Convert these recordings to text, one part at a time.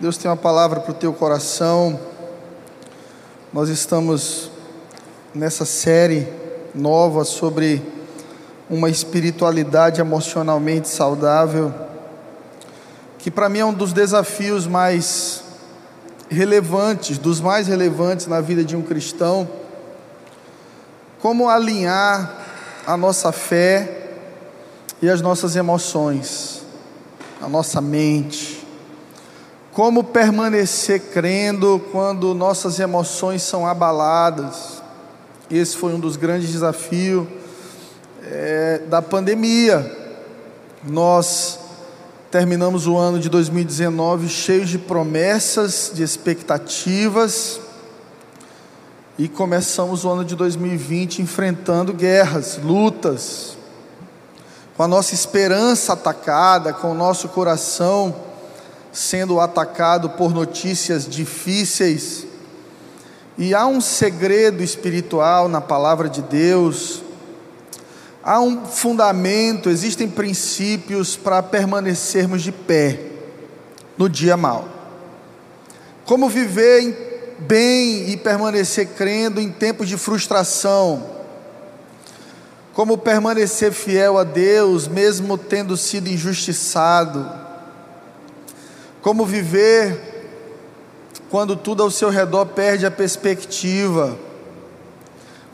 Deus tem uma palavra para o teu coração. Nós estamos nessa série nova sobre uma espiritualidade emocionalmente saudável, que para mim é um dos desafios mais relevantes, dos mais relevantes na vida de um cristão. Como alinhar a nossa fé e as nossas emoções, a nossa mente como permanecer crendo quando nossas emoções são abaladas? Esse foi um dos grandes desafios é, da pandemia. Nós terminamos o ano de 2019 cheios de promessas, de expectativas, e começamos o ano de 2020 enfrentando guerras, lutas, com a nossa esperança atacada, com o nosso coração sendo atacado por notícias difíceis. E há um segredo espiritual na palavra de Deus, há um fundamento, existem princípios para permanecermos de pé no dia mal. Como viver bem e permanecer crendo em tempos de frustração. Como permanecer fiel a Deus, mesmo tendo sido injustiçado como viver quando tudo ao seu redor perde a perspectiva,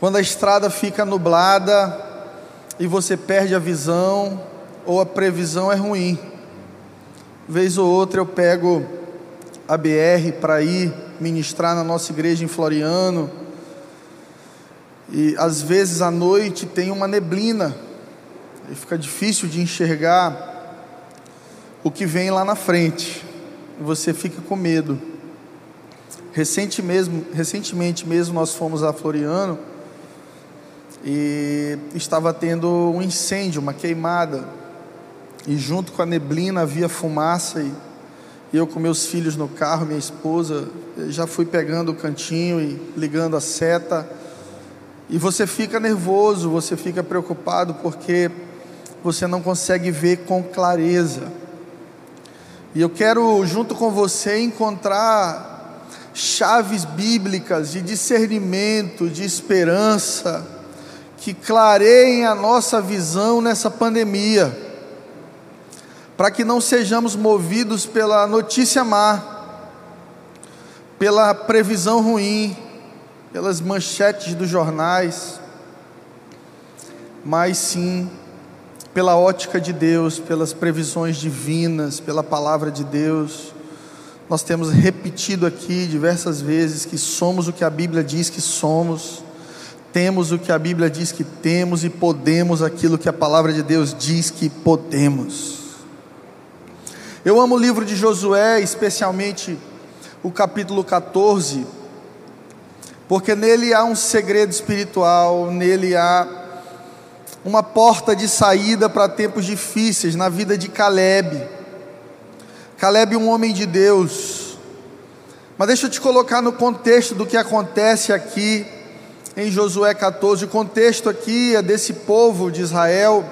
quando a estrada fica nublada e você perde a visão ou a previsão é ruim. Vez ou outra eu pego a BR para ir ministrar na nossa igreja em Floriano. E às vezes à noite tem uma neblina e fica difícil de enxergar o que vem lá na frente você fica com medo. Recente mesmo, recentemente mesmo nós fomos a Floriano e estava tendo um incêndio, uma queimada. E junto com a neblina havia fumaça e eu com meus filhos no carro, minha esposa, já fui pegando o cantinho e ligando a seta. E você fica nervoso, você fica preocupado porque você não consegue ver com clareza. E eu quero, junto com você, encontrar chaves bíblicas de discernimento, de esperança, que clareiem a nossa visão nessa pandemia, para que não sejamos movidos pela notícia má, pela previsão ruim, pelas manchetes dos jornais, mas sim pela ótica de Deus, pelas previsões divinas, pela palavra de Deus. Nós temos repetido aqui diversas vezes que somos o que a Bíblia diz que somos, temos o que a Bíblia diz que temos e podemos aquilo que a palavra de Deus diz que podemos. Eu amo o livro de Josué, especialmente o capítulo 14, porque nele há um segredo espiritual, nele há uma porta de saída para tempos difíceis na vida de Caleb. Caleb, um homem de Deus. Mas deixa eu te colocar no contexto do que acontece aqui em Josué 14. O contexto aqui é desse povo de Israel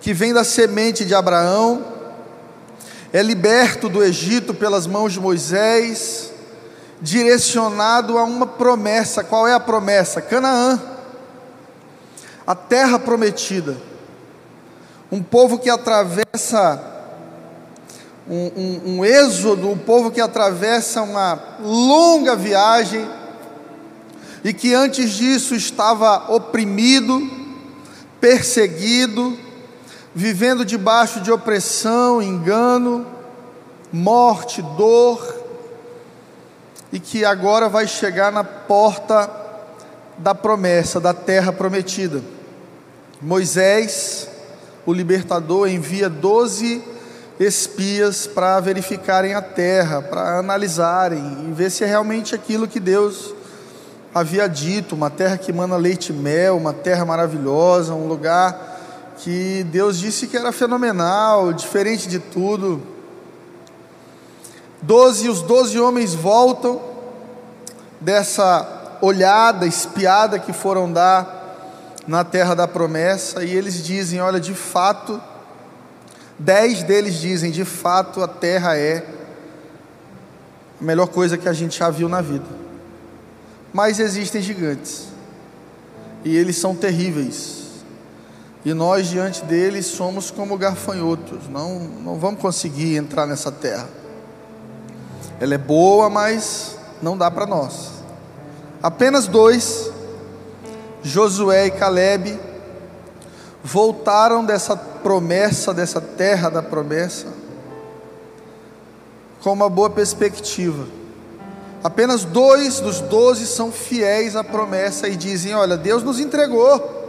que vem da semente de Abraão, é liberto do Egito pelas mãos de Moisés, direcionado a uma promessa. Qual é a promessa? Canaã a terra prometida. Um povo que atravessa um, um, um, êxodo, um povo que atravessa uma longa viagem e que antes disso estava oprimido, perseguido, vivendo debaixo de opressão, engano, morte, dor, e que agora vai chegar na porta da promessa, da terra prometida. Moisés, o libertador, envia doze espias para verificarem a terra, para analisarem e ver se é realmente aquilo que Deus havia dito, uma terra que mana leite e mel, uma terra maravilhosa, um lugar que Deus disse que era fenomenal, diferente de tudo. Doze, os doze homens voltam dessa olhada, espiada que foram dar na terra da promessa, e eles dizem: olha, de fato, dez deles dizem: de fato a terra é a melhor coisa que a gente já viu na vida. Mas existem gigantes, e eles são terríveis, e nós diante deles somos como gafanhotos, não, não vamos conseguir entrar nessa terra. Ela é boa, mas não dá para nós. Apenas dois, Josué e Caleb, voltaram dessa promessa, dessa terra da promessa, com uma boa perspectiva. Apenas dois dos doze são fiéis à promessa e dizem: Olha, Deus nos entregou.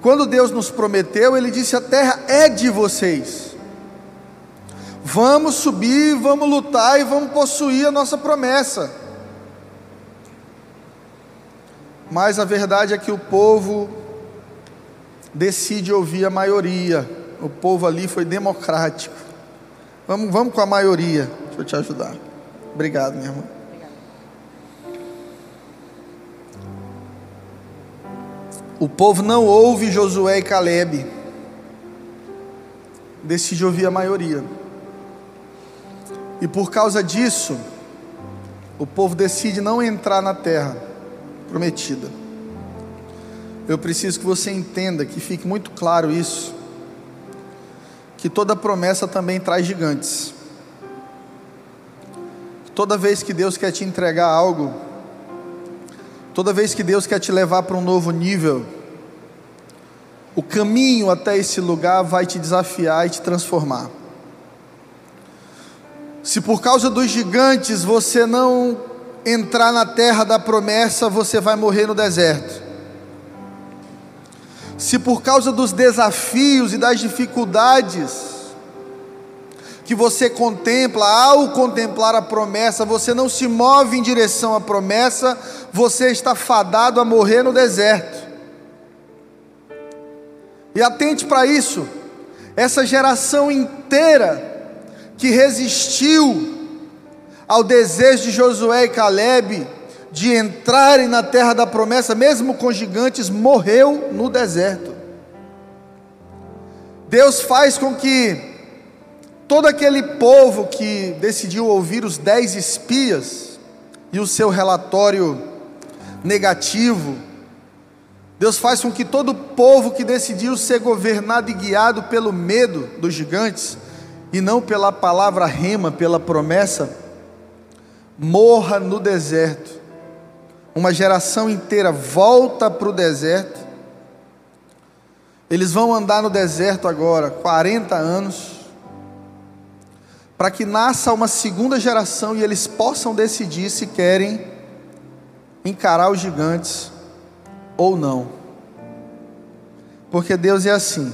Quando Deus nos prometeu, Ele disse: A terra é de vocês. Vamos subir, vamos lutar e vamos possuir a nossa promessa. Mas a verdade é que o povo decide ouvir a maioria. O povo ali foi democrático. Vamos, vamos com a maioria. Deixa eu te ajudar. Obrigado, minha irmã. O povo não ouve Josué e Caleb, decide ouvir a maioria. E por causa disso, o povo decide não entrar na terra prometida. Eu preciso que você entenda, que fique muito claro isso, que toda promessa também traz gigantes. Toda vez que Deus quer te entregar algo, Toda vez que Deus quer te levar para um novo nível, o caminho até esse lugar vai te desafiar e te transformar. Se por causa dos gigantes você não entrar na terra da promessa, você vai morrer no deserto. Se por causa dos desafios e das dificuldades, que você contempla, ao contemplar a promessa, você não se move em direção à promessa, você está fadado a morrer no deserto. E atente para isso, essa geração inteira que resistiu ao desejo de Josué e Caleb de entrarem na terra da promessa, mesmo com gigantes, morreu no deserto. Deus faz com que Todo aquele povo que decidiu ouvir os dez espias e o seu relatório negativo, Deus faz com que todo povo que decidiu ser governado e guiado pelo medo dos gigantes e não pela palavra rema, pela promessa, morra no deserto. Uma geração inteira volta para o deserto. Eles vão andar no deserto agora 40 anos para que nasça uma segunda geração e eles possam decidir se querem encarar os gigantes ou não. Porque Deus é assim.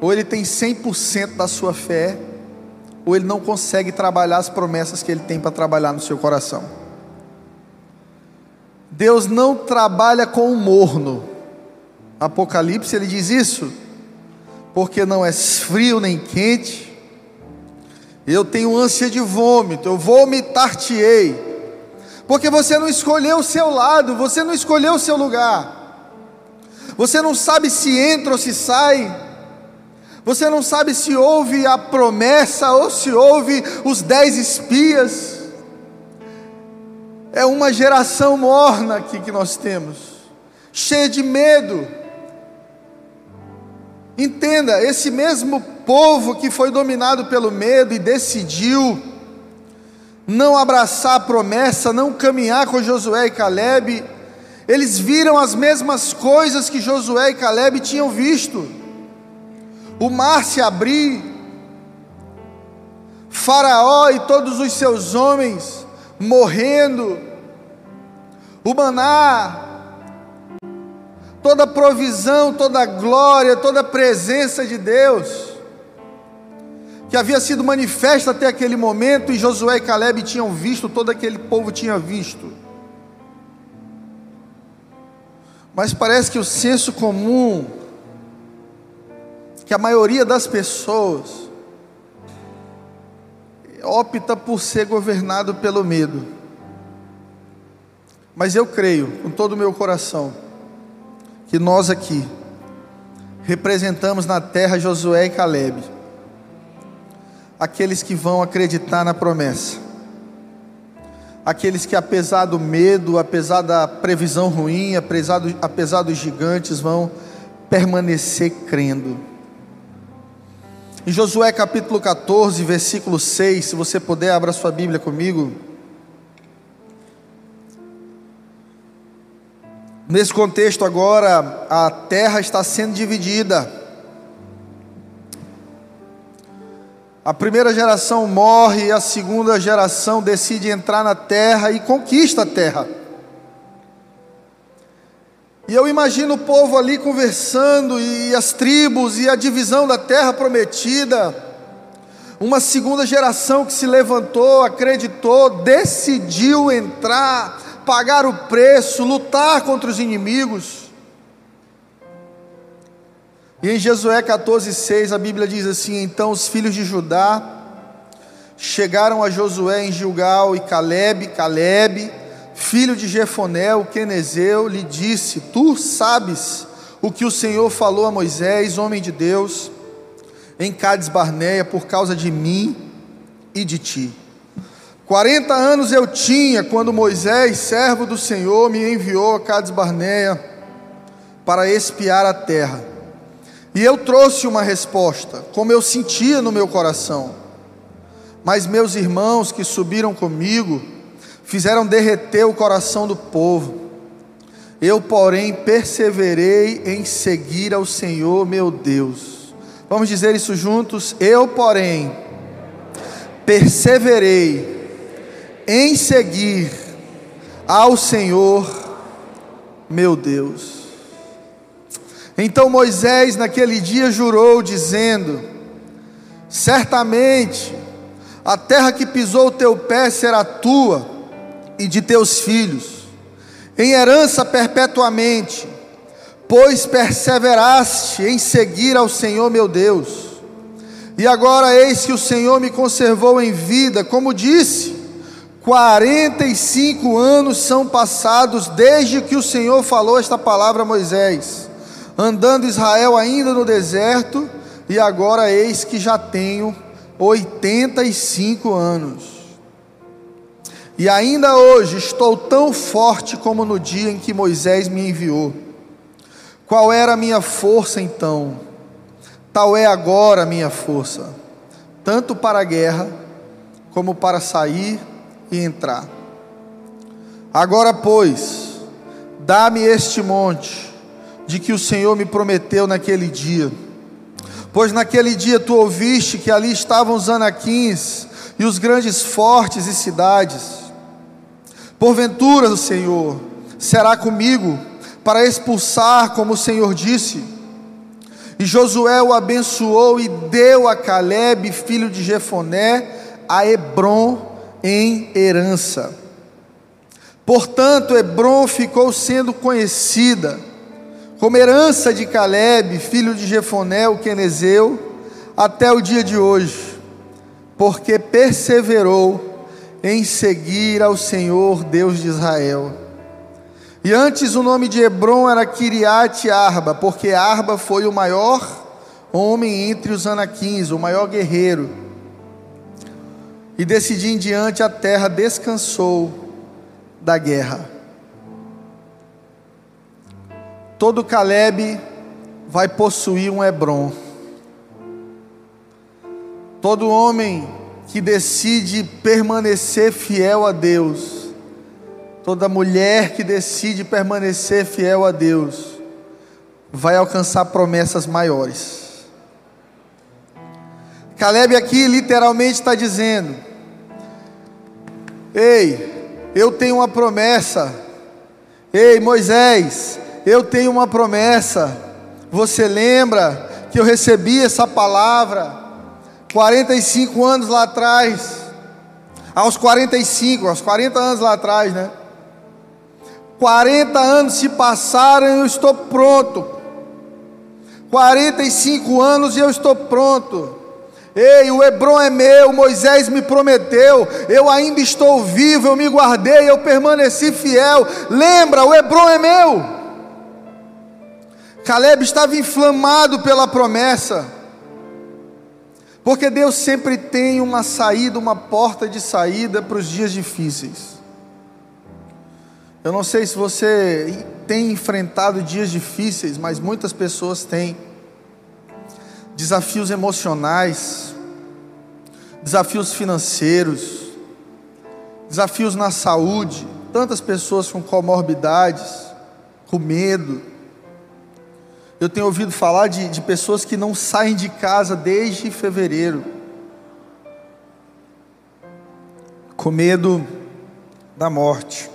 Ou ele tem 100% da sua fé, ou ele não consegue trabalhar as promessas que ele tem para trabalhar no seu coração. Deus não trabalha com o morno. Apocalipse ele diz isso, porque não é frio nem quente, eu tenho ânsia de vômito, eu vomitar-te-ei. Porque você não escolheu o seu lado, você não escolheu o seu lugar. Você não sabe se entra ou se sai. Você não sabe se ouve a promessa ou se ouve os dez espias. É uma geração morna aqui que nós temos, cheia de medo. Entenda, esse mesmo povo que foi dominado pelo medo e decidiu não abraçar a promessa, não caminhar com Josué e Caleb, eles viram as mesmas coisas que Josué e Caleb tinham visto. O mar se abrir, Faraó e todos os seus homens morrendo, o maná toda provisão, toda glória, toda presença de Deus, que havia sido manifesta até aquele momento, e Josué e Caleb tinham visto, todo aquele povo tinha visto. Mas parece que o senso comum, que a maioria das pessoas opta por ser governado pelo medo. Mas eu creio, com todo o meu coração, que nós aqui representamos na terra Josué e Caleb, aqueles que vão acreditar na promessa, aqueles que, apesar do medo, apesar da previsão ruim, apesar, do, apesar dos gigantes, vão permanecer crendo. Em Josué capítulo 14, versículo 6, se você puder, abra sua Bíblia comigo. Nesse contexto agora, a terra está sendo dividida. A primeira geração morre e a segunda geração decide entrar na terra e conquista a terra. E eu imagino o povo ali conversando e as tribos e a divisão da terra prometida. Uma segunda geração que se levantou, acreditou, decidiu entrar pagar o preço, lutar contra os inimigos. E em Josué 14,6 a Bíblia diz assim: Então os filhos de Judá chegaram a Josué em Gilgal e Caleb, Caleb, filho de Jefoné, o quenezeu, lhe disse: Tu sabes o que o Senhor falou a Moisés, homem de Deus, em Cades Barneia, por causa de mim e de ti. 40 anos eu tinha quando Moisés, servo do Senhor, me enviou a Cades Barneia para espiar a terra. E eu trouxe uma resposta, como eu sentia no meu coração. Mas meus irmãos que subiram comigo fizeram derreter o coração do povo. Eu, porém, perseverei em seguir ao Senhor meu Deus. Vamos dizer isso juntos? Eu, porém, perseverei em seguir ao Senhor meu Deus. Então Moisés naquele dia jurou, dizendo: Certamente a terra que pisou o teu pé será tua e de teus filhos, em herança perpetuamente, pois perseveraste em seguir ao Senhor meu Deus. E agora eis que o Senhor me conservou em vida, como disse, 45 anos são passados desde que o Senhor falou esta palavra a Moisés, andando Israel ainda no deserto, e agora eis que já tenho 85 anos. E ainda hoje estou tão forte como no dia em que Moisés me enviou. Qual era a minha força então? Tal é agora a minha força, tanto para a guerra, como para sair e entrar. Agora, pois, dá-me este monte de que o Senhor me prometeu naquele dia. Pois naquele dia tu ouviste que ali estavam os anaquins e os grandes fortes e cidades. Porventura, o Senhor será comigo para expulsar, como o Senhor disse. E Josué o abençoou e deu a Caleb, filho de Jefoné, a Hebron, em herança. Portanto, Hebron ficou sendo conhecida como herança de Caleb, filho de Jefoné, o quenezeu, até o dia de hoje, porque perseverou em seguir ao Senhor Deus de Israel. E antes o nome de Hebron era Kiriat Arba, porque Arba foi o maior homem entre os anaquins, o maior guerreiro. E desse dia em diante a terra descansou da guerra. Todo Caleb vai possuir um Hebron. Todo homem que decide permanecer fiel a Deus, toda mulher que decide permanecer fiel a Deus, vai alcançar promessas maiores. Caleb aqui literalmente está dizendo: Ei, eu tenho uma promessa. Ei, Moisés, eu tenho uma promessa. Você lembra que eu recebi essa palavra 45 anos lá atrás? Aos 45, aos 40 anos lá atrás, né? 40 anos se passaram e eu estou pronto. 45 anos e eu estou pronto. Ei, o Hebron é meu, Moisés me prometeu, eu ainda estou vivo, eu me guardei, eu permaneci fiel. Lembra, o Hebron é meu. Caleb estava inflamado pela promessa, porque Deus sempre tem uma saída, uma porta de saída para os dias difíceis. Eu não sei se você tem enfrentado dias difíceis, mas muitas pessoas têm. Desafios emocionais, desafios financeiros, desafios na saúde, tantas pessoas com comorbidades, com medo. Eu tenho ouvido falar de, de pessoas que não saem de casa desde fevereiro, com medo da morte.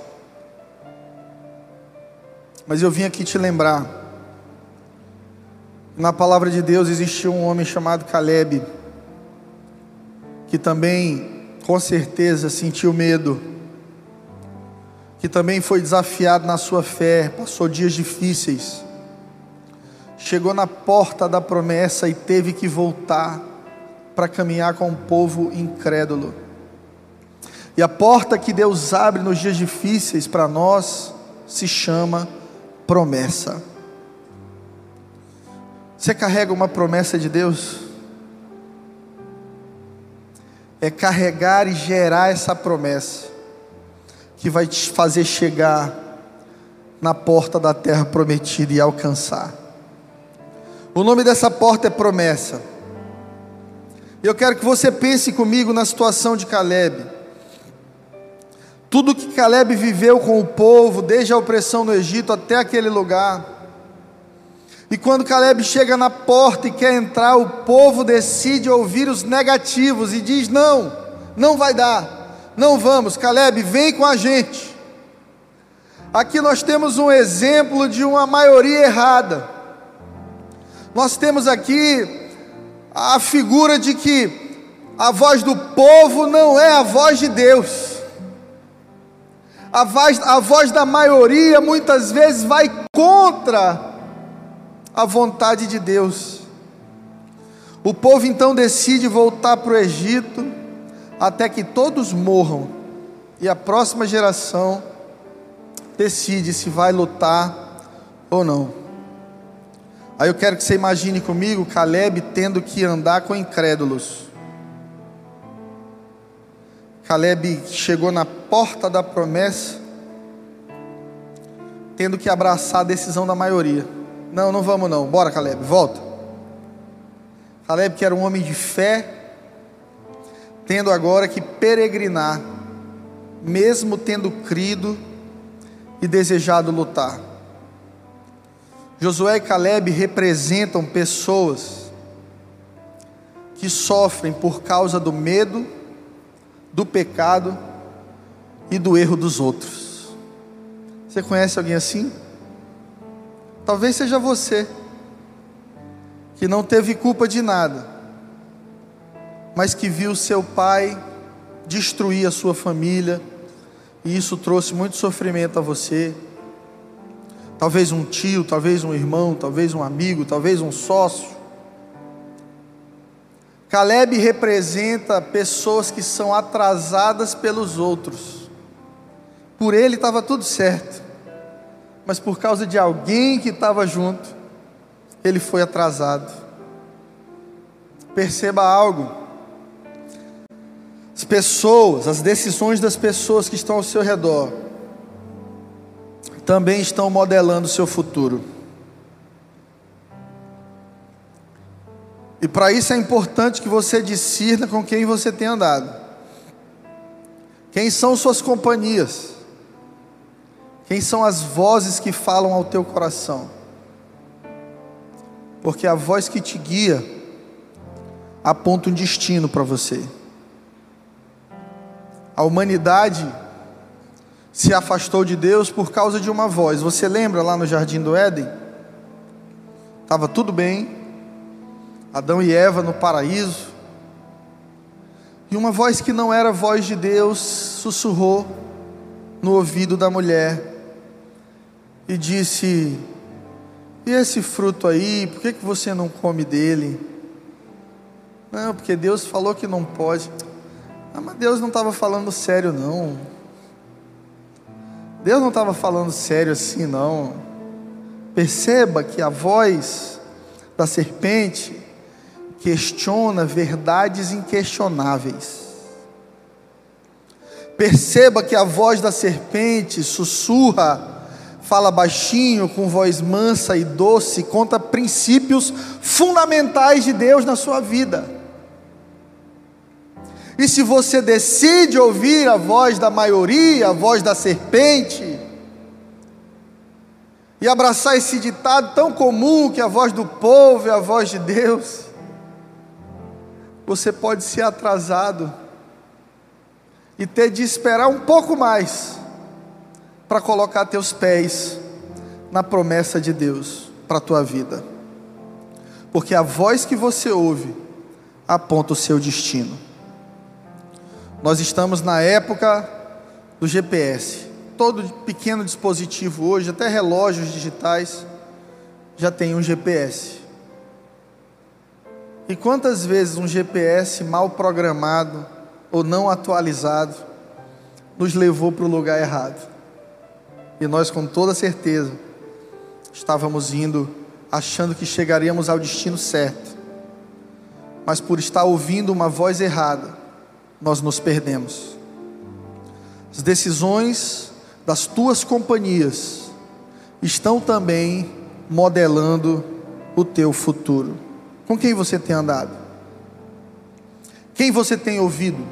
Mas eu vim aqui te lembrar. Na palavra de Deus existiu um homem chamado Caleb, que também, com certeza, sentiu medo, que também foi desafiado na sua fé, passou dias difíceis, chegou na porta da promessa e teve que voltar para caminhar com um povo incrédulo. E a porta que Deus abre nos dias difíceis para nós se chama promessa. Você carrega uma promessa de Deus? É carregar e gerar essa promessa que vai te fazer chegar na porta da terra prometida e alcançar. O nome dessa porta é promessa. Eu quero que você pense comigo na situação de Caleb. Tudo que Caleb viveu com o povo, desde a opressão no Egito até aquele lugar. E quando Caleb chega na porta e quer entrar, o povo decide ouvir os negativos e diz: Não, não vai dar, não vamos, Caleb, vem com a gente. Aqui nós temos um exemplo de uma maioria errada. Nós temos aqui a figura de que a voz do povo não é a voz de Deus. A voz, a voz da maioria muitas vezes vai contra a vontade de Deus. O povo então decide voltar para o Egito até que todos morram e a próxima geração decide se vai lutar ou não. Aí eu quero que você imagine comigo Caleb tendo que andar com incrédulos. Caleb chegou na porta da promessa, tendo que abraçar a decisão da maioria. Não, não vamos não. Bora, Caleb, volta. Caleb, que era um homem de fé, tendo agora que peregrinar, mesmo tendo crido e desejado lutar. Josué e Caleb representam pessoas que sofrem por causa do medo do pecado e do erro dos outros. Você conhece alguém assim? Talvez seja você, que não teve culpa de nada, mas que viu seu pai destruir a sua família, e isso trouxe muito sofrimento a você. Talvez um tio, talvez um irmão, talvez um amigo, talvez um sócio Caleb representa pessoas que são atrasadas pelos outros. Por ele estava tudo certo, mas por causa de alguém que estava junto, ele foi atrasado. Perceba algo. As pessoas, as decisões das pessoas que estão ao seu redor, também estão modelando o seu futuro. E para isso é importante que você discirna com quem você tem andado. Quem são suas companhias? Quem são as vozes que falam ao teu coração? Porque a voz que te guia aponta um destino para você. A humanidade se afastou de Deus por causa de uma voz. Você lembra lá no jardim do Éden? Estava tudo bem, Adão e Eva no paraíso, e uma voz que não era voz de Deus sussurrou no ouvido da mulher e disse: E esse fruto aí, por que, que você não come dele? Não, porque Deus falou que não pode. Ah, mas Deus não estava falando sério, não. Deus não estava falando sério assim, não. Perceba que a voz da serpente questiona verdades inquestionáveis. Perceba que a voz da serpente sussurra, fala baixinho, com voz mansa e doce, conta princípios fundamentais de Deus na sua vida. E se você decide ouvir a voz da maioria, a voz da serpente, e abraçar esse ditado tão comum que a voz do povo é a voz de Deus, você pode ser atrasado e ter de esperar um pouco mais para colocar teus pés na promessa de Deus para a tua vida. Porque a voz que você ouve aponta o seu destino. Nós estamos na época do GPS. Todo pequeno dispositivo hoje, até relógios digitais, já tem um GPS. E quantas vezes um GPS mal programado ou não atualizado nos levou para o lugar errado? E nós, com toda certeza, estávamos indo achando que chegaríamos ao destino certo, mas por estar ouvindo uma voz errada, nós nos perdemos. As decisões das tuas companhias estão também modelando o teu futuro. Com quem você tem andado? Quem você tem ouvido?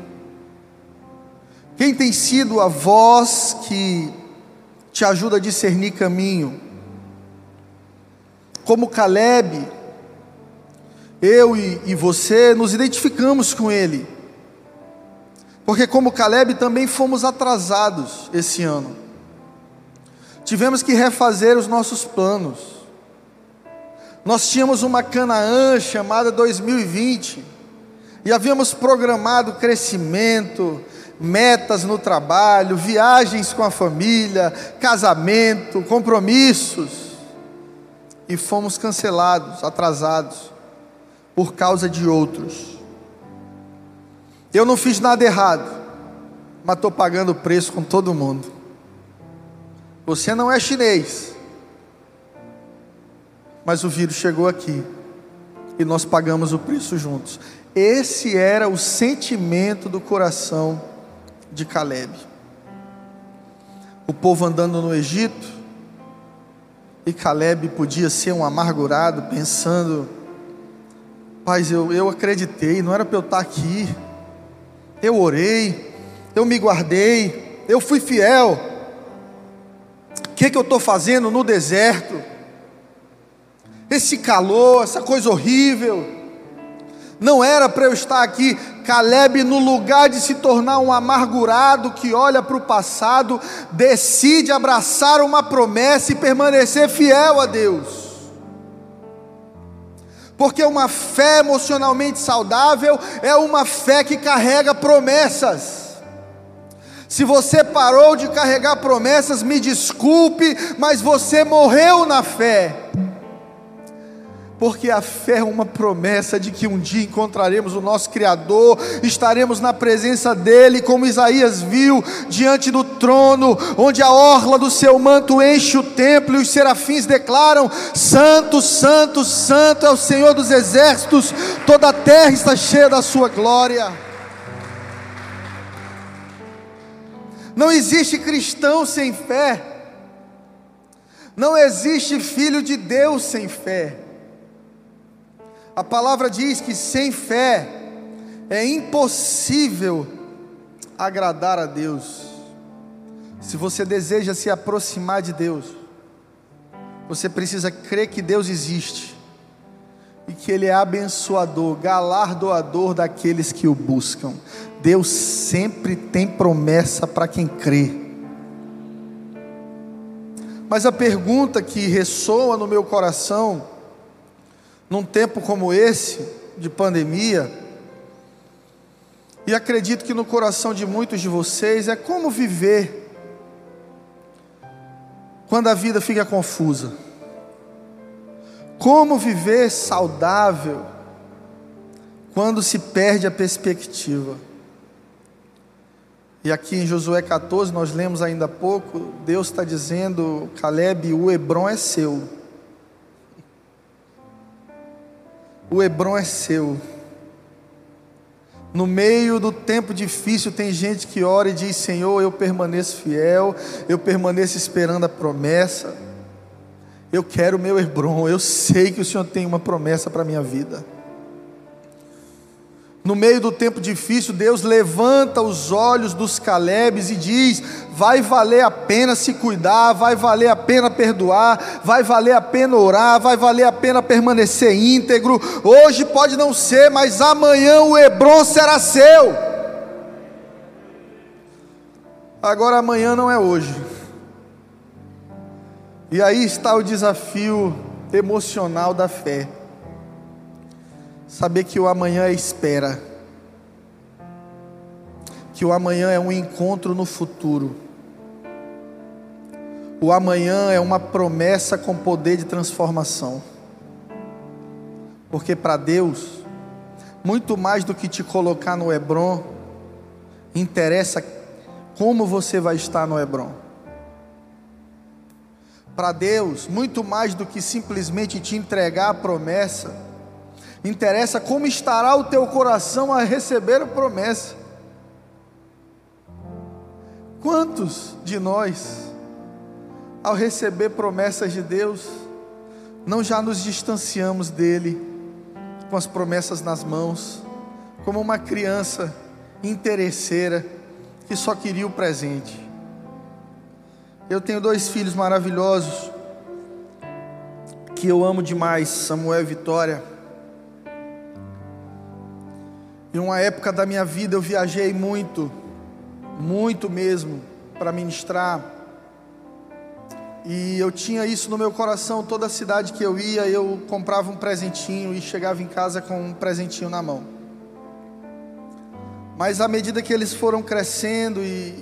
Quem tem sido a voz que te ajuda a discernir caminho? Como Caleb, eu e, e você nos identificamos com ele, porque, como Caleb, também fomos atrasados esse ano. Tivemos que refazer os nossos planos. Nós tínhamos uma Canaã chamada 2020 e havíamos programado crescimento, metas no trabalho, viagens com a família, casamento, compromissos. E fomos cancelados, atrasados, por causa de outros. Eu não fiz nada errado, mas estou pagando o preço com todo mundo. Você não é chinês, mas o vírus chegou aqui e nós pagamos o preço juntos. Esse era o sentimento do coração de Caleb. O povo andando no Egito, e Caleb podia ser um amargurado, pensando: Paz, eu, eu acreditei, não era para eu estar aqui. Eu orei, eu me guardei, eu fui fiel. O que, que eu estou fazendo no deserto? Esse calor, essa coisa horrível não era para eu estar aqui. Caleb, no lugar de se tornar um amargurado que olha para o passado, decide abraçar uma promessa e permanecer fiel a Deus. Porque uma fé emocionalmente saudável é uma fé que carrega promessas. Se você parou de carregar promessas, me desculpe, mas você morreu na fé porque a fé é uma promessa de que um dia encontraremos o nosso Criador, estaremos na presença dEle, como Isaías viu, diante do trono, onde a orla do seu manto enche o templo e os serafins declaram: Santo, Santo, Santo é o Senhor dos exércitos, toda a terra está cheia da sua glória. Não existe cristão sem fé, não existe filho de Deus sem fé. A palavra diz que sem fé é impossível agradar a Deus. Se você deseja se aproximar de Deus, você precisa crer que Deus existe e que Ele é abençoador, galardoador daqueles que o buscam. Deus sempre tem promessa para quem crê. Mas a pergunta que ressoa no meu coração num tempo como esse, de pandemia, e acredito que no coração de muitos de vocês é como viver quando a vida fica confusa. Como viver saudável quando se perde a perspectiva. E aqui em Josué 14, nós lemos ainda há pouco, Deus está dizendo: Caleb, o Hebron é seu. O Hebron é seu. No meio do tempo difícil, tem gente que ora e diz: Senhor, eu permaneço fiel, eu permaneço esperando a promessa. Eu quero o meu Hebron, eu sei que o Senhor tem uma promessa para a minha vida. No meio do tempo difícil, Deus levanta os olhos dos Calebes e diz: vai valer a pena se cuidar, vai valer a pena perdoar, vai valer a pena orar, vai valer a pena permanecer íntegro. Hoje pode não ser, mas amanhã o Hebron será seu. Agora amanhã não é hoje. E aí está o desafio emocional da fé. Saber que o amanhã é espera, que o amanhã é um encontro no futuro, o amanhã é uma promessa com poder de transformação, porque para Deus, muito mais do que te colocar no Hebron, interessa como você vai estar no Hebron. Para Deus, muito mais do que simplesmente te entregar a promessa, interessa como estará o teu coração a receber a promessa. Quantos de nós, ao receber promessas de Deus, não já nos distanciamos dele, com as promessas nas mãos, como uma criança interesseira que só queria o presente? Eu tenho dois filhos maravilhosos que eu amo demais, Samuel e Vitória. Em uma época da minha vida eu viajei muito, muito mesmo, para ministrar. E eu tinha isso no meu coração, toda cidade que eu ia, eu comprava um presentinho e chegava em casa com um presentinho na mão. Mas à medida que eles foram crescendo e,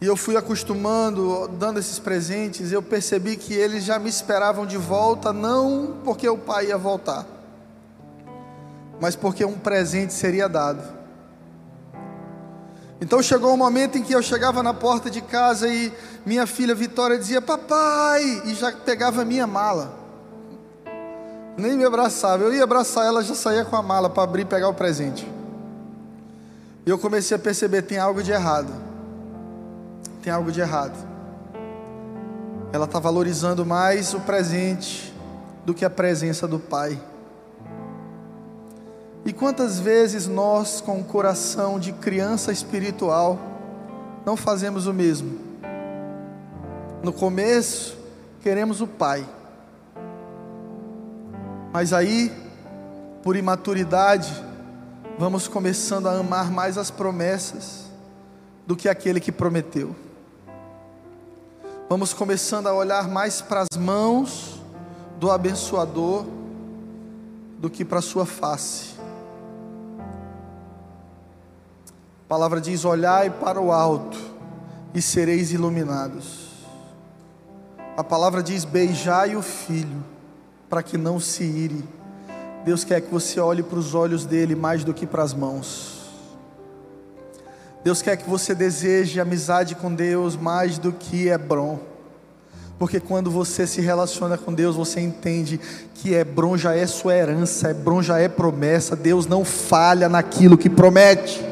e eu fui acostumando, dando esses presentes, eu percebi que eles já me esperavam de volta, não porque o pai ia voltar mas porque um presente seria dado. Então chegou o um momento em que eu chegava na porta de casa e minha filha Vitória dizia: Papai, e já pegava a minha mala. Nem me abraçava, eu ia abraçar ela, já saía com a mala para abrir e pegar o presente. E eu comecei a perceber: tem algo de errado. Tem algo de errado. Ela está valorizando mais o presente do que a presença do Pai. E quantas vezes nós, com o coração de criança espiritual, não fazemos o mesmo? No começo, queremos o Pai, mas aí, por imaturidade, vamos começando a amar mais as promessas do que aquele que prometeu. Vamos começando a olhar mais para as mãos do abençoador do que para a sua face. A palavra diz: Olhai para o alto e sereis iluminados. A palavra diz: Beijai o filho, para que não se ire. Deus quer que você olhe para os olhos dele mais do que para as mãos. Deus quer que você deseje amizade com Deus mais do que Hebron. Porque quando você se relaciona com Deus, você entende que Hebron já é sua herança, Hebron já é promessa. Deus não falha naquilo que promete.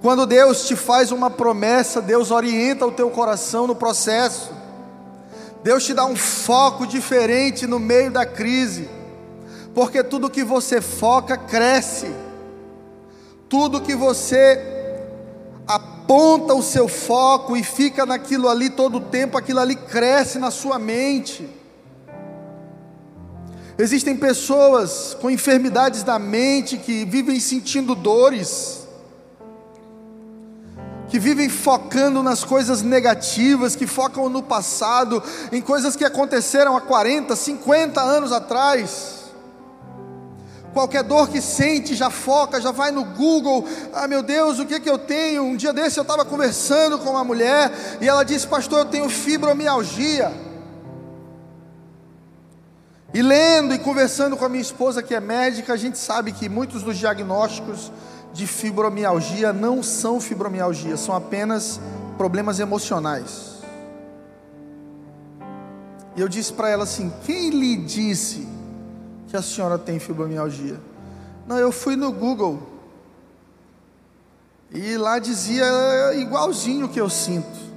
Quando Deus te faz uma promessa, Deus orienta o teu coração no processo. Deus te dá um foco diferente no meio da crise. Porque tudo que você foca cresce. Tudo que você aponta o seu foco e fica naquilo ali todo o tempo, aquilo ali cresce na sua mente. Existem pessoas com enfermidades da mente que vivem sentindo dores que vivem focando nas coisas negativas, que focam no passado, em coisas que aconteceram há 40, 50 anos atrás. Qualquer dor que sente, já foca, já vai no Google. Ah, meu Deus, o que, que eu tenho? Um dia desse eu estava conversando com uma mulher e ela disse: Pastor, eu tenho fibromialgia. E lendo e conversando com a minha esposa, que é médica, a gente sabe que muitos dos diagnósticos de fibromialgia não são fibromialgia, são apenas problemas emocionais. E eu disse para ela assim: quem lhe disse que a senhora tem fibromialgia? Não, eu fui no Google. E lá dizia igualzinho o que eu sinto.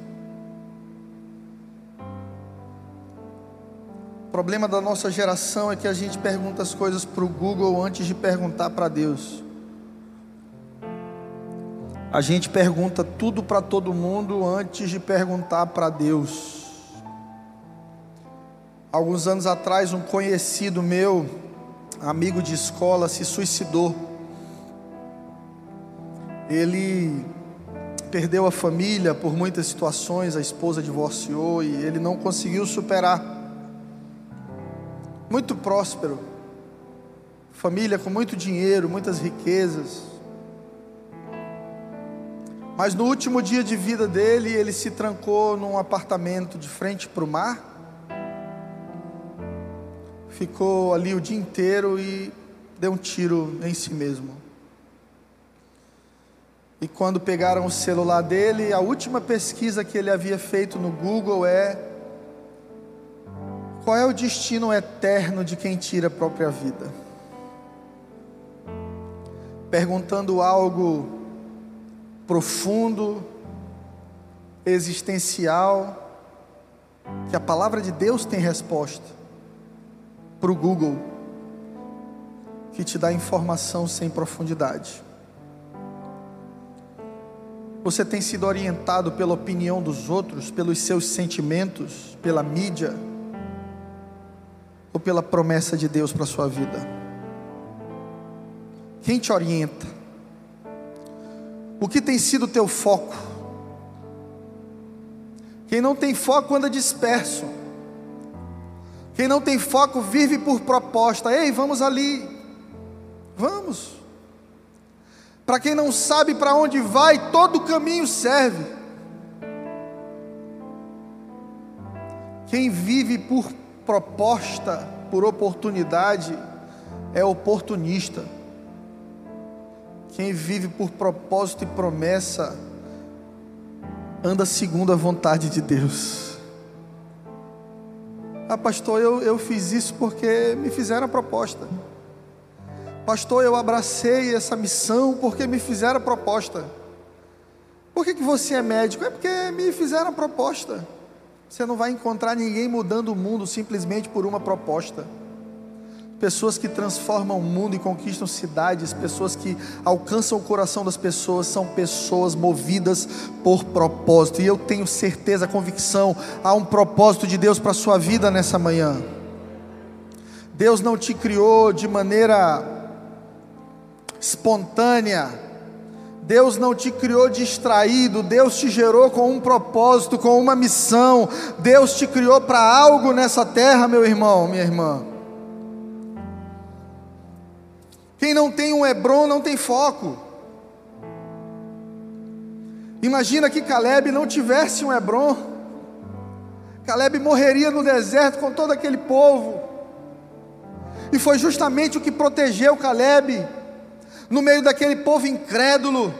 O problema da nossa geração é que a gente pergunta as coisas para o Google antes de perguntar para Deus. A gente pergunta tudo para todo mundo antes de perguntar para Deus. Alguns anos atrás, um conhecido meu, amigo de escola, se suicidou. Ele perdeu a família por muitas situações, a esposa divorciou e ele não conseguiu superar muito próspero, família com muito dinheiro, muitas riquezas. Mas no último dia de vida dele, ele se trancou num apartamento de frente para o mar, ficou ali o dia inteiro e deu um tiro em si mesmo. E quando pegaram o celular dele, a última pesquisa que ele havia feito no Google é qual é o destino eterno de quem tira a própria vida? Perguntando algo profundo, existencial, que a palavra de Deus tem resposta para o Google, que te dá informação sem profundidade. Você tem sido orientado pela opinião dos outros, pelos seus sentimentos, pela mídia, ou pela promessa de Deus para a sua vida? Quem te orienta? O que tem sido o teu foco? Quem não tem foco anda disperso. Quem não tem foco vive por proposta. Ei, vamos ali. Vamos. Para quem não sabe para onde vai, todo caminho serve. Quem vive por proposta por oportunidade é oportunista. Quem vive por propósito e promessa anda segundo a vontade de Deus. Ah, pastor, eu, eu fiz isso porque me fizeram a proposta. Pastor, eu abracei essa missão porque me fizeram a proposta. Por que, que você é médico? É porque me fizeram a proposta. Você não vai encontrar ninguém mudando o mundo simplesmente por uma proposta. Pessoas que transformam o mundo e conquistam cidades, pessoas que alcançam o coração das pessoas, são pessoas movidas por propósito. E eu tenho certeza, convicção, há um propósito de Deus para a sua vida nessa manhã. Deus não te criou de maneira espontânea, Deus não te criou distraído, Deus te gerou com um propósito, com uma missão. Deus te criou para algo nessa terra, meu irmão, minha irmã. Quem não tem um Hebron não tem foco. Imagina que Caleb não tivesse um Hebron. Caleb morreria no deserto com todo aquele povo. E foi justamente o que protegeu Caleb no meio daquele povo incrédulo,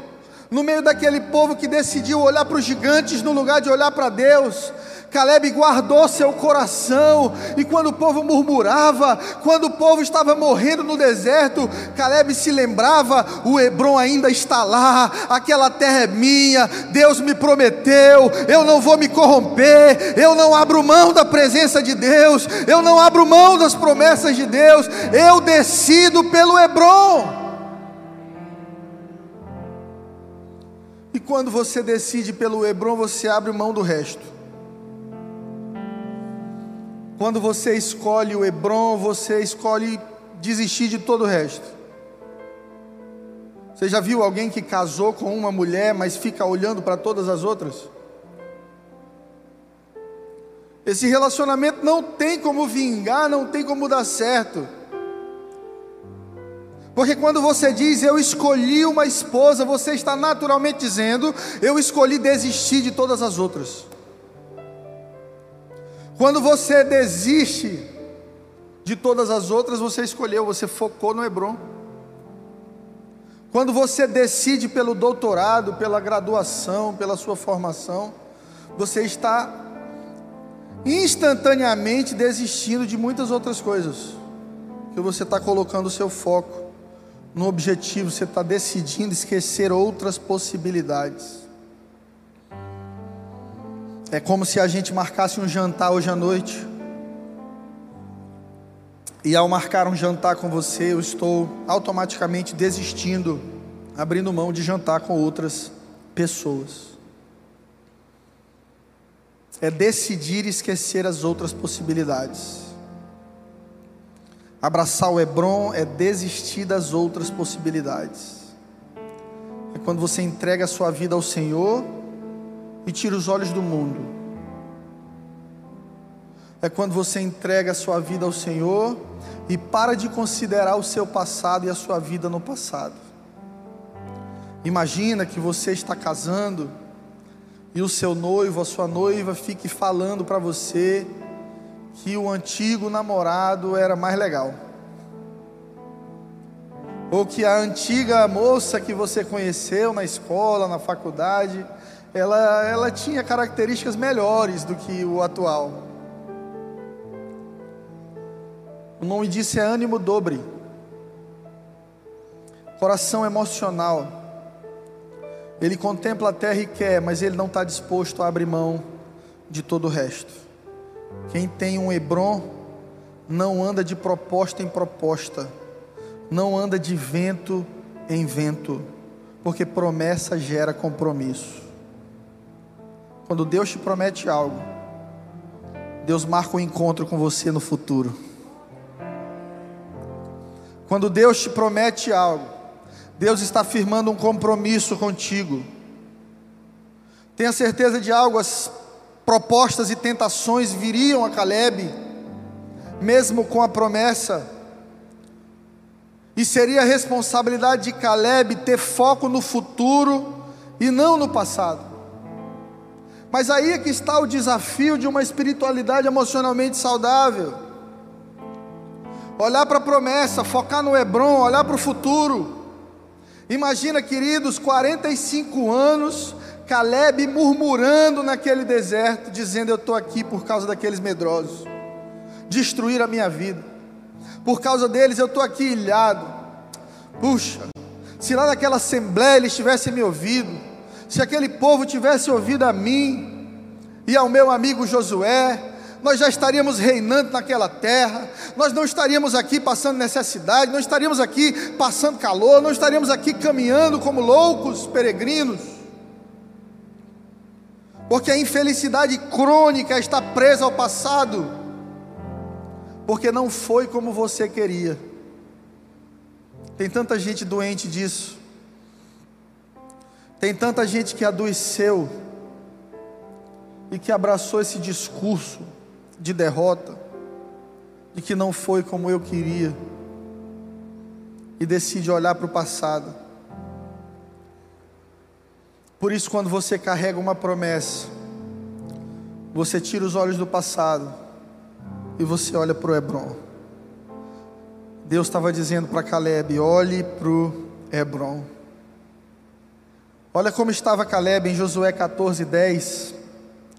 no meio daquele povo que decidiu olhar para os gigantes no lugar de olhar para Deus. Caleb guardou seu coração, e quando o povo murmurava, quando o povo estava morrendo no deserto, Caleb se lembrava: o Hebron ainda está lá, aquela terra é minha, Deus me prometeu, eu não vou me corromper, eu não abro mão da presença de Deus, eu não abro mão das promessas de Deus, eu decido pelo Hebron. E quando você decide pelo Hebron, você abre mão do resto. Quando você escolhe o Hebron, você escolhe desistir de todo o resto. Você já viu alguém que casou com uma mulher, mas fica olhando para todas as outras? Esse relacionamento não tem como vingar, não tem como dar certo. Porque quando você diz eu escolhi uma esposa, você está naturalmente dizendo eu escolhi desistir de todas as outras. Quando você desiste de todas as outras, você escolheu, você focou no Hebron. Quando você decide pelo doutorado, pela graduação, pela sua formação, você está instantaneamente desistindo de muitas outras coisas, que você está colocando o seu foco no objetivo, você está decidindo esquecer outras possibilidades. É como se a gente marcasse um jantar hoje à noite. E ao marcar um jantar com você, eu estou automaticamente desistindo, abrindo mão de jantar com outras pessoas. É decidir esquecer as outras possibilidades. Abraçar o Hebron é desistir das outras possibilidades. É quando você entrega a sua vida ao Senhor e tira os olhos do mundo. É quando você entrega a sua vida ao Senhor e para de considerar o seu passado e a sua vida no passado. Imagina que você está casando e o seu noivo, a sua noiva fique falando para você que o antigo namorado era mais legal. Ou que a antiga moça que você conheceu na escola, na faculdade, ela, ela tinha características melhores do que o atual. O nome disso é ânimo dobre, coração emocional. Ele contempla a terra e quer, mas ele não está disposto a abrir mão de todo o resto. Quem tem um Hebron não anda de proposta em proposta, não anda de vento em vento, porque promessa gera compromisso. Quando Deus te promete algo, Deus marca um encontro com você no futuro. Quando Deus te promete algo, Deus está firmando um compromisso contigo. Tenha certeza de algo, as propostas e tentações viriam a Caleb, mesmo com a promessa, e seria a responsabilidade de Caleb ter foco no futuro e não no passado. Mas aí é que está o desafio de uma espiritualidade emocionalmente saudável. Olhar para a promessa, focar no Hebron, olhar para o futuro. Imagina, queridos, 45 anos, Caleb murmurando naquele deserto, dizendo: Eu estou aqui por causa daqueles medrosos, destruir a minha vida. Por causa deles eu estou aqui ilhado. Puxa, se lá naquela assembleia eles tivessem me ouvido, se aquele povo tivesse ouvido a mim e ao meu amigo Josué, nós já estaríamos reinando naquela terra, nós não estaríamos aqui passando necessidade, não estaríamos aqui passando calor, não estaríamos aqui caminhando como loucos peregrinos, porque a infelicidade crônica está presa ao passado, porque não foi como você queria. Tem tanta gente doente disso. Tem tanta gente que adoeceu e que abraçou esse discurso de derrota, de que não foi como eu queria, e decide olhar para o passado. Por isso, quando você carrega uma promessa, você tira os olhos do passado e você olha para o Hebron. Deus estava dizendo para Caleb: olhe para o Hebron. Olha como estava Caleb em Josué 14, 10.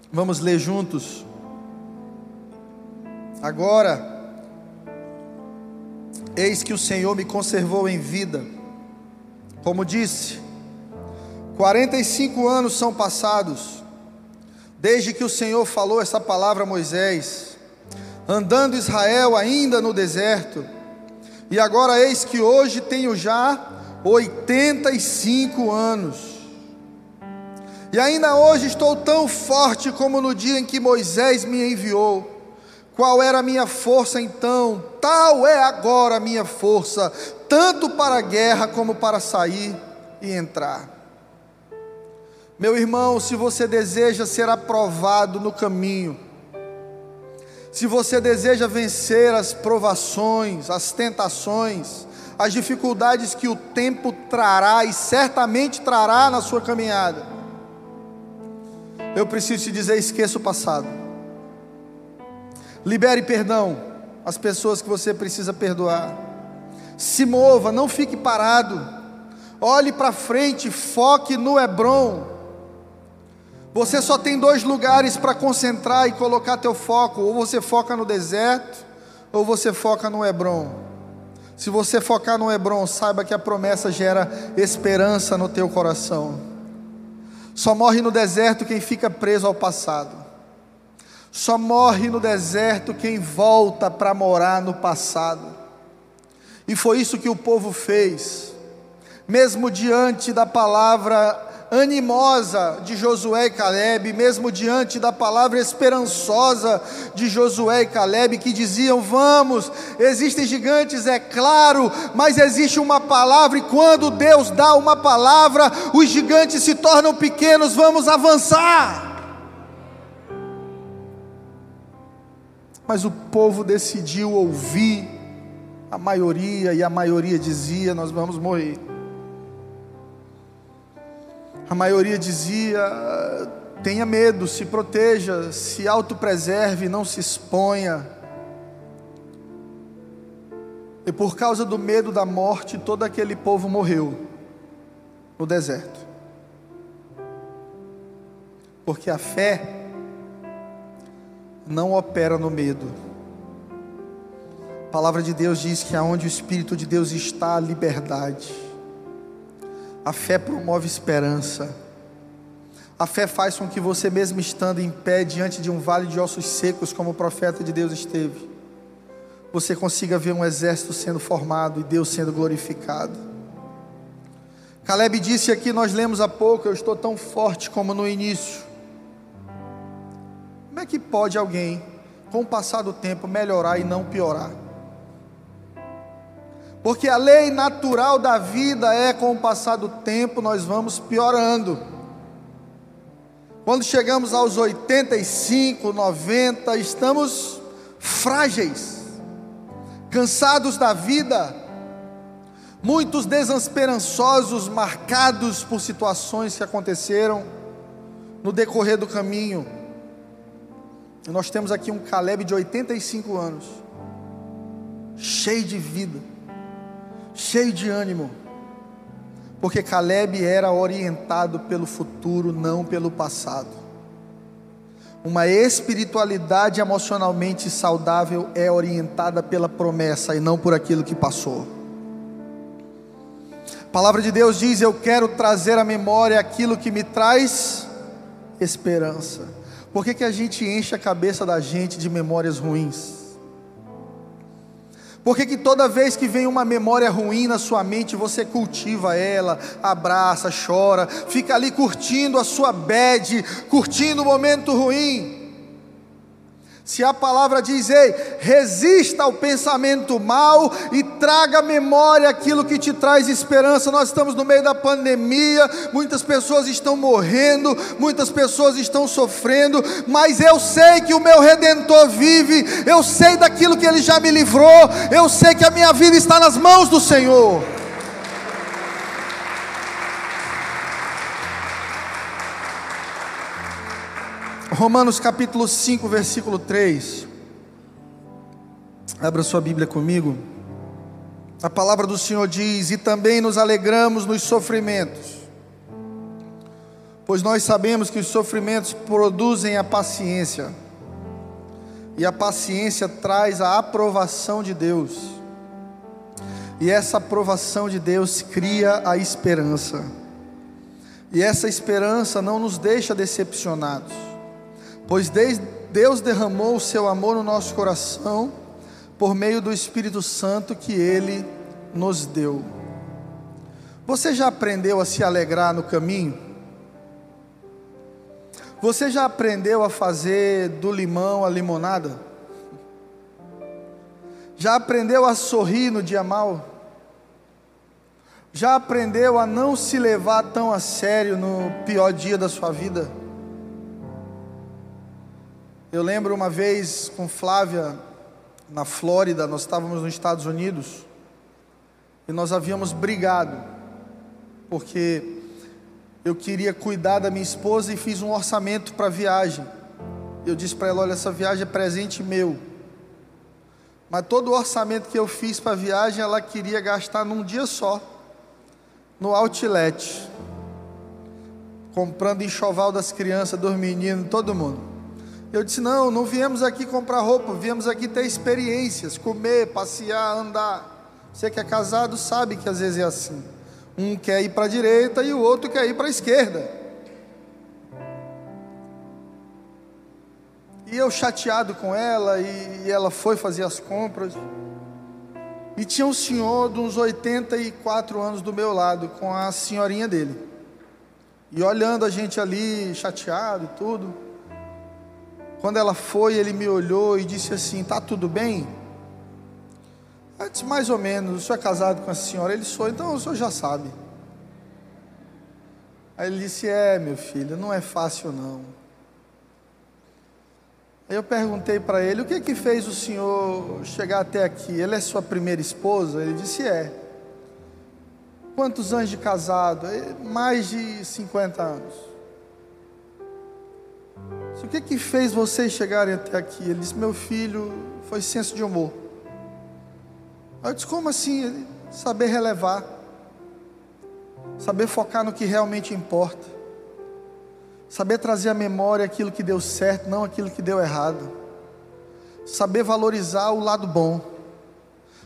Vamos ler juntos. Agora, eis que o Senhor me conservou em vida. Como disse, 45 anos são passados, desde que o Senhor falou essa palavra a Moisés, andando Israel ainda no deserto, e agora eis que hoje tenho já 85 anos. E ainda hoje estou tão forte como no dia em que Moisés me enviou. Qual era a minha força então? Tal é agora a minha força, tanto para a guerra como para sair e entrar. Meu irmão, se você deseja ser aprovado no caminho, se você deseja vencer as provações, as tentações, as dificuldades que o tempo trará e certamente trará na sua caminhada, eu preciso te dizer: esqueça o passado. Libere perdão às pessoas que você precisa perdoar. Se mova, não fique parado. Olhe para frente, foque no Hebron. Você só tem dois lugares para concentrar e colocar teu foco: ou você foca no deserto, ou você foca no Hebron. Se você focar no Hebron, saiba que a promessa gera esperança no teu coração. Só morre no deserto quem fica preso ao passado. Só morre no deserto quem volta para morar no passado. E foi isso que o povo fez, mesmo diante da palavra animosa de Josué e Caleb, mesmo diante da palavra esperançosa de Josué e Caleb, que diziam: Vamos, existem gigantes, é claro, mas existe uma palavra, e quando Deus dá uma palavra, os gigantes se tornam pequenos, vamos avançar. Mas o povo decidiu ouvir a maioria, e a maioria dizia: Nós vamos morrer. A maioria dizia: tenha medo, se proteja, se autopreserve, não se exponha. E por causa do medo da morte, todo aquele povo morreu no deserto. Porque a fé não opera no medo. A palavra de Deus diz que aonde o Espírito de Deus está, a liberdade. A fé promove esperança. A fé faz com que você, mesmo estando em pé diante de um vale de ossos secos, como o profeta de Deus esteve, você consiga ver um exército sendo formado e Deus sendo glorificado. Caleb disse aqui, nós lemos há pouco, eu estou tão forte como no início. Como é que pode alguém, com o passar do tempo, melhorar e não piorar? Porque a lei natural da vida é com o passar do tempo nós vamos piorando. Quando chegamos aos 85, 90, estamos frágeis, cansados da vida, muitos desesperançosos, marcados por situações que aconteceram no decorrer do caminho. Nós temos aqui um Caleb de 85 anos, cheio de vida cheio de ânimo, porque Caleb era orientado pelo futuro, não pelo passado. Uma espiritualidade emocionalmente saudável é orientada pela promessa e não por aquilo que passou. A palavra de Deus diz: Eu quero trazer à memória aquilo que me traz esperança. Por que, que a gente enche a cabeça da gente de memórias ruins? Por que, toda vez que vem uma memória ruim na sua mente, você cultiva ela, abraça, chora, fica ali curtindo a sua bad, curtindo o momento ruim? Se a palavra diz, ei, resista ao pensamento mal e traga à memória aquilo que te traz esperança. Nós estamos no meio da pandemia, muitas pessoas estão morrendo, muitas pessoas estão sofrendo, mas eu sei que o meu redentor vive, eu sei daquilo que ele já me livrou, eu sei que a minha vida está nas mãos do Senhor. Romanos capítulo 5, versículo 3. Abra sua Bíblia comigo. A palavra do Senhor diz: E também nos alegramos nos sofrimentos, pois nós sabemos que os sofrimentos produzem a paciência, e a paciência traz a aprovação de Deus, e essa aprovação de Deus cria a esperança, e essa esperança não nos deixa decepcionados pois Deus derramou o seu amor no nosso coração por meio do Espírito Santo que Ele nos deu. Você já aprendeu a se alegrar no caminho? Você já aprendeu a fazer do limão a limonada? Já aprendeu a sorrir no dia mal? Já aprendeu a não se levar tão a sério no pior dia da sua vida? Eu lembro uma vez com Flávia, na Flórida, nós estávamos nos Estados Unidos, e nós havíamos brigado, porque eu queria cuidar da minha esposa e fiz um orçamento para a viagem. Eu disse para ela: olha, essa viagem é presente meu. Mas todo o orçamento que eu fiz para a viagem, ela queria gastar num dia só, no outlet, comprando enxoval das crianças, dos meninos, todo mundo. Eu disse: não, não viemos aqui comprar roupa, viemos aqui ter experiências, comer, passear, andar. Você que é casado sabe que às vezes é assim. Um quer ir para a direita e o outro quer ir para a esquerda. E eu chateado com ela, e ela foi fazer as compras. E tinha um senhor de uns 84 anos do meu lado, com a senhorinha dele. E olhando a gente ali, chateado e tudo. Quando ela foi, ele me olhou e disse assim: Tá tudo bem? Eu disse: Mais ou menos. O senhor é casado com a senhora? Ele sou, então o senhor já sabe. Aí ele disse: É, meu filho, não é fácil não. Aí eu perguntei para ele: o que que fez o senhor chegar até aqui? Ele é sua primeira esposa? Ele disse: é. Quantos anos de casado? Mais de 50 anos. O que que fez vocês chegarem até aqui? Ele disse: meu filho, foi senso de humor. Aí eu disse: como assim? Saber relevar, saber focar no que realmente importa. Saber trazer à memória aquilo que deu certo, não aquilo que deu errado. Saber valorizar o lado bom.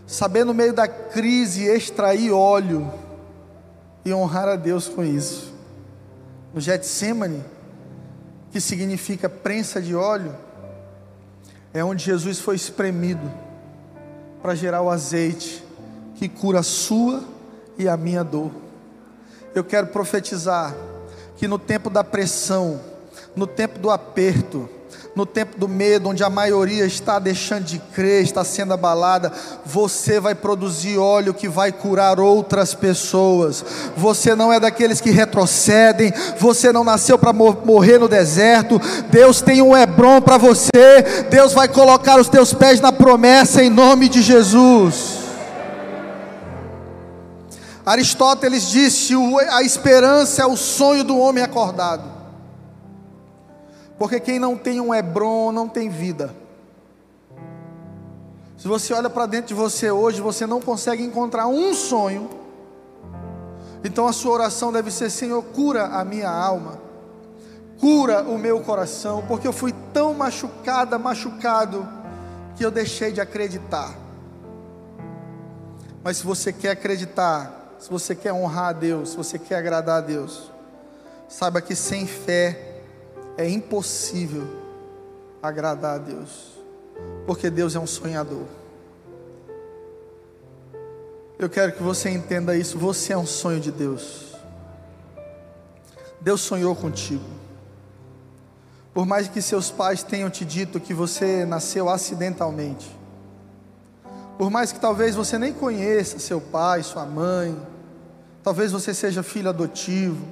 Saber no meio da crise extrair óleo e honrar a Deus com isso. No Getsemane, que significa prensa de óleo, é onde Jesus foi espremido para gerar o azeite que cura a sua e a minha dor. Eu quero profetizar que no tempo da pressão, no tempo do aperto, no tempo do medo, onde a maioria está deixando de crer, está sendo abalada, você vai produzir óleo que vai curar outras pessoas. Você não é daqueles que retrocedem, você não nasceu para morrer no deserto. Deus tem um Hebron para você, Deus vai colocar os teus pés na promessa em nome de Jesus. Aristóteles disse: a esperança é o sonho do homem acordado. Porque quem não tem um Hebron não tem vida. Se você olha para dentro de você hoje, você não consegue encontrar um sonho. Então a sua oração deve ser: Senhor, cura a minha alma, cura o meu coração, porque eu fui tão machucada, machucado, que eu deixei de acreditar. Mas se você quer acreditar, se você quer honrar a Deus, se você quer agradar a Deus, saiba que sem fé é impossível agradar a Deus, porque Deus é um sonhador. Eu quero que você entenda isso. Você é um sonho de Deus. Deus sonhou contigo. Por mais que seus pais tenham te dito que você nasceu acidentalmente, por mais que talvez você nem conheça seu pai, sua mãe, talvez você seja filho adotivo,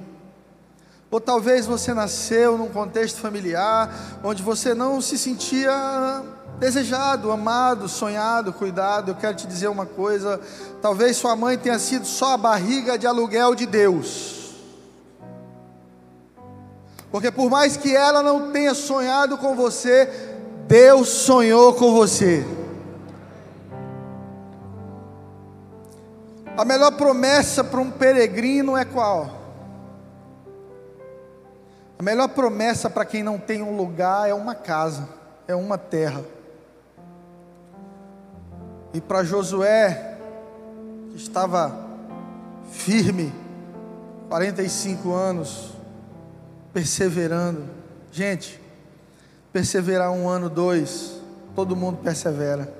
ou talvez você nasceu num contexto familiar onde você não se sentia desejado, amado, sonhado, cuidado. Eu quero te dizer uma coisa: talvez sua mãe tenha sido só a barriga de aluguel de Deus. Porque por mais que ela não tenha sonhado com você, Deus sonhou com você. A melhor promessa para um peregrino é qual? A melhor promessa para quem não tem um lugar é uma casa, é uma terra. E para Josué, que estava firme, 45 anos, perseverando. Gente, perseverar um ano, dois, todo mundo persevera.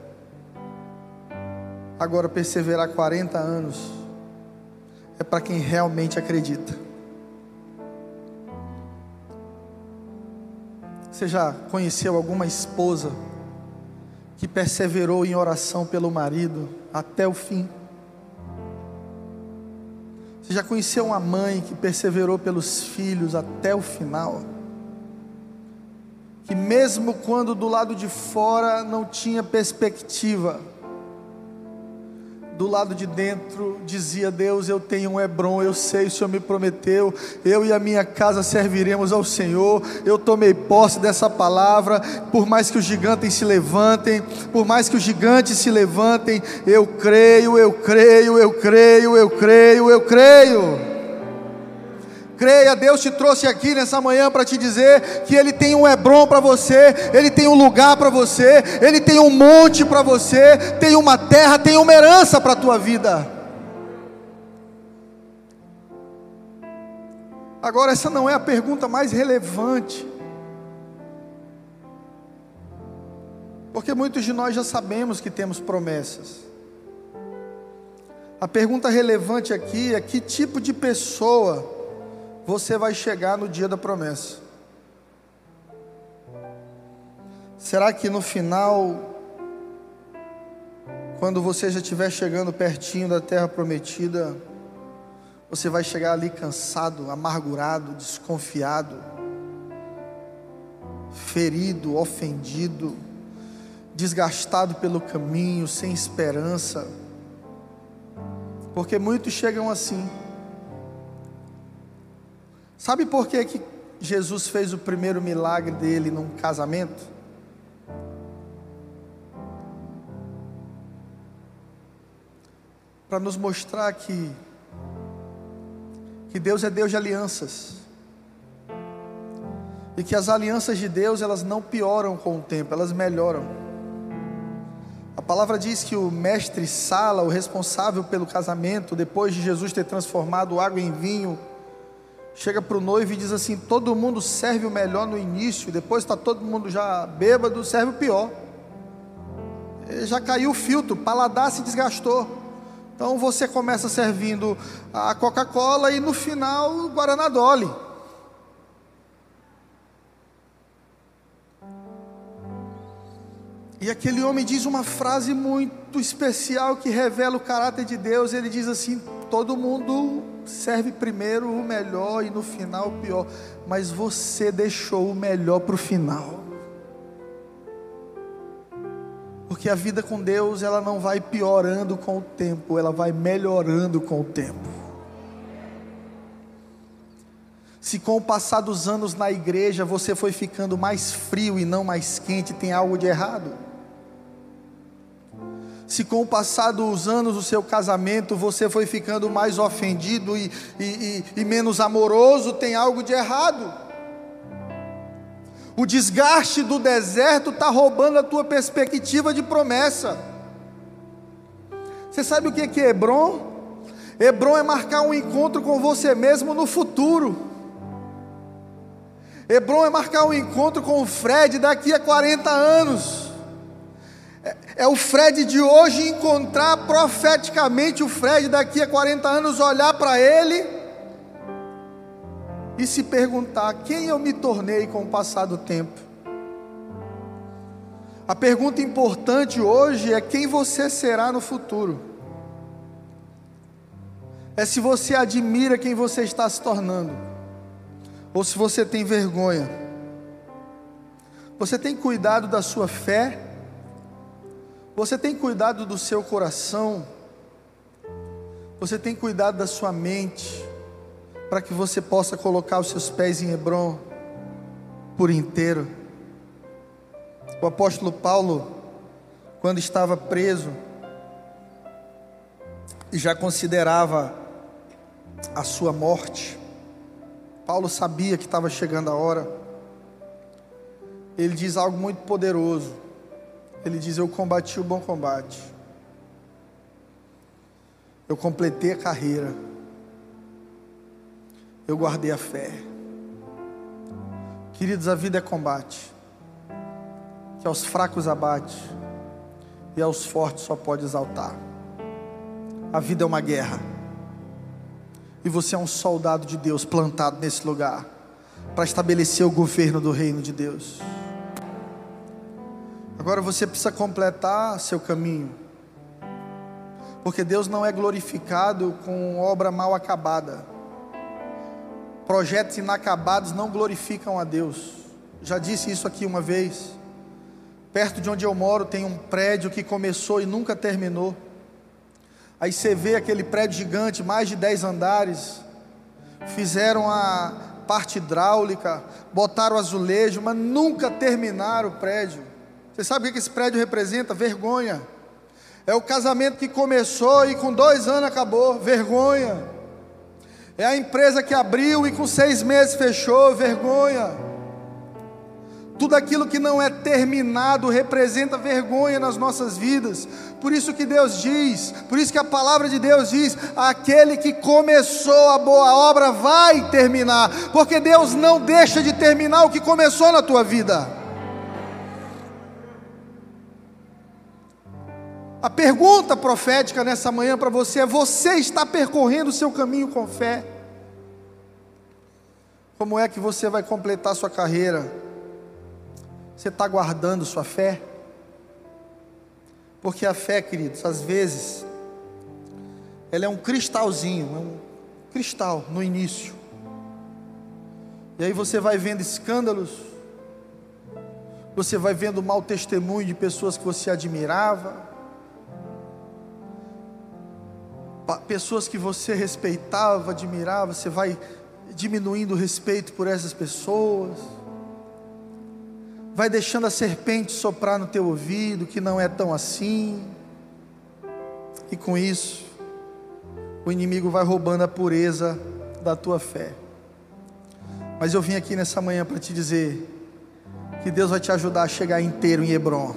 Agora, perseverar 40 anos é para quem realmente acredita. Você já conheceu alguma esposa que perseverou em oração pelo marido até o fim? Você já conheceu uma mãe que perseverou pelos filhos até o final? Que mesmo quando do lado de fora não tinha perspectiva, do lado de dentro dizia: Deus, eu tenho um Hebron, eu sei, o Senhor me prometeu, eu e a minha casa serviremos ao Senhor. Eu tomei posse dessa palavra, por mais que os gigantes se levantem, por mais que os gigantes se levantem, eu creio, eu creio, eu creio, eu creio, eu creio. Creia, Deus te trouxe aqui nessa manhã para te dizer que Ele tem um Hebron para você, Ele tem um lugar para você, Ele tem um monte para você, tem uma terra, tem uma herança para a tua vida. Agora, essa não é a pergunta mais relevante. Porque muitos de nós já sabemos que temos promessas. A pergunta relevante aqui é: que tipo de pessoa você vai chegar no dia da promessa? Será que no final, quando você já estiver chegando pertinho da terra prometida, você vai chegar ali cansado, amargurado, desconfiado, ferido, ofendido? desgastado pelo caminho, sem esperança. Porque muitos chegam assim. Sabe por que, que Jesus fez o primeiro milagre dele num casamento? Para nos mostrar que, que Deus é Deus de alianças. E que as alianças de Deus, elas não pioram com o tempo, elas melhoram. A palavra diz que o mestre Sala, o responsável pelo casamento, depois de Jesus ter transformado água em vinho, chega para o noivo e diz assim: todo mundo serve o melhor no início, depois está todo mundo já bêbado, serve o pior. Já caiu o filtro, o paladar se desgastou. Então você começa servindo a Coca-Cola e no final o Guaraná Dolly. E aquele homem diz uma frase muito especial que revela o caráter de Deus. Ele diz assim: todo mundo serve primeiro o melhor e no final o pior, mas você deixou o melhor para o final. Porque a vida com Deus, ela não vai piorando com o tempo, ela vai melhorando com o tempo. Se com o passar dos anos na igreja você foi ficando mais frio e não mais quente, tem algo de errado. Se com o passar dos anos do seu casamento você foi ficando mais ofendido e, e, e, e menos amoroso, tem algo de errado. O desgaste do deserto está roubando a tua perspectiva de promessa. Você sabe o que é Hebron? Hebron é marcar um encontro com você mesmo no futuro. Hebron é marcar um encontro com o Fred daqui a 40 anos. É, o Fred de hoje encontrar profeticamente o Fred daqui a 40 anos, olhar para ele e se perguntar: quem eu me tornei com o passar do tempo? A pergunta importante hoje é quem você será no futuro. É se você admira quem você está se tornando, ou se você tem vergonha. Você tem cuidado da sua fé você tem cuidado do seu coração? Você tem cuidado da sua mente? Para que você possa colocar os seus pés em Hebron por inteiro? O apóstolo Paulo, quando estava preso, e já considerava a sua morte, Paulo sabia que estava chegando a hora. Ele diz algo muito poderoso. Ele diz: Eu combati o bom combate, eu completei a carreira, eu guardei a fé. Queridos, a vida é combate, que aos fracos abate, e aos fortes só pode exaltar. A vida é uma guerra, e você é um soldado de Deus plantado nesse lugar, para estabelecer o governo do reino de Deus. Agora você precisa completar seu caminho. Porque Deus não é glorificado com obra mal acabada. Projetos inacabados não glorificam a Deus. Já disse isso aqui uma vez. Perto de onde eu moro tem um prédio que começou e nunca terminou. Aí você vê aquele prédio gigante, mais de 10 andares. Fizeram a parte hidráulica, botaram azulejo, mas nunca terminaram o prédio. Você sabe o que esse prédio representa? Vergonha. É o casamento que começou e com dois anos acabou. Vergonha. É a empresa que abriu e com seis meses fechou, vergonha. Tudo aquilo que não é terminado representa vergonha nas nossas vidas. Por isso que Deus diz, por isso que a palavra de Deus diz: aquele que começou a boa obra vai terminar, porque Deus não deixa de terminar o que começou na tua vida. A pergunta profética nessa manhã para você é: você está percorrendo o seu caminho com fé? Como é que você vai completar sua carreira? Você está guardando sua fé? Porque a fé, queridos, às vezes, ela é um cristalzinho, é um cristal no início. E aí você vai vendo escândalos, você vai vendo mau testemunho de pessoas que você admirava, pessoas que você respeitava, admirava, você vai diminuindo o respeito por essas pessoas vai deixando a serpente soprar no teu ouvido, que não é tão assim. E com isso, o inimigo vai roubando a pureza da tua fé. Mas eu vim aqui nessa manhã para te dizer que Deus vai te ajudar a chegar inteiro em Hebron.